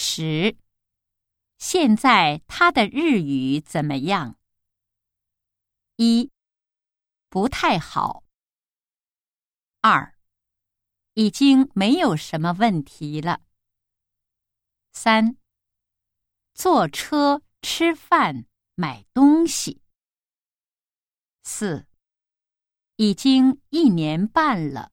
十。现在他的日语怎么样？一。不太好。二。已经没有什么问题了。三。坐车吃饭买东西。四。已经一年半了。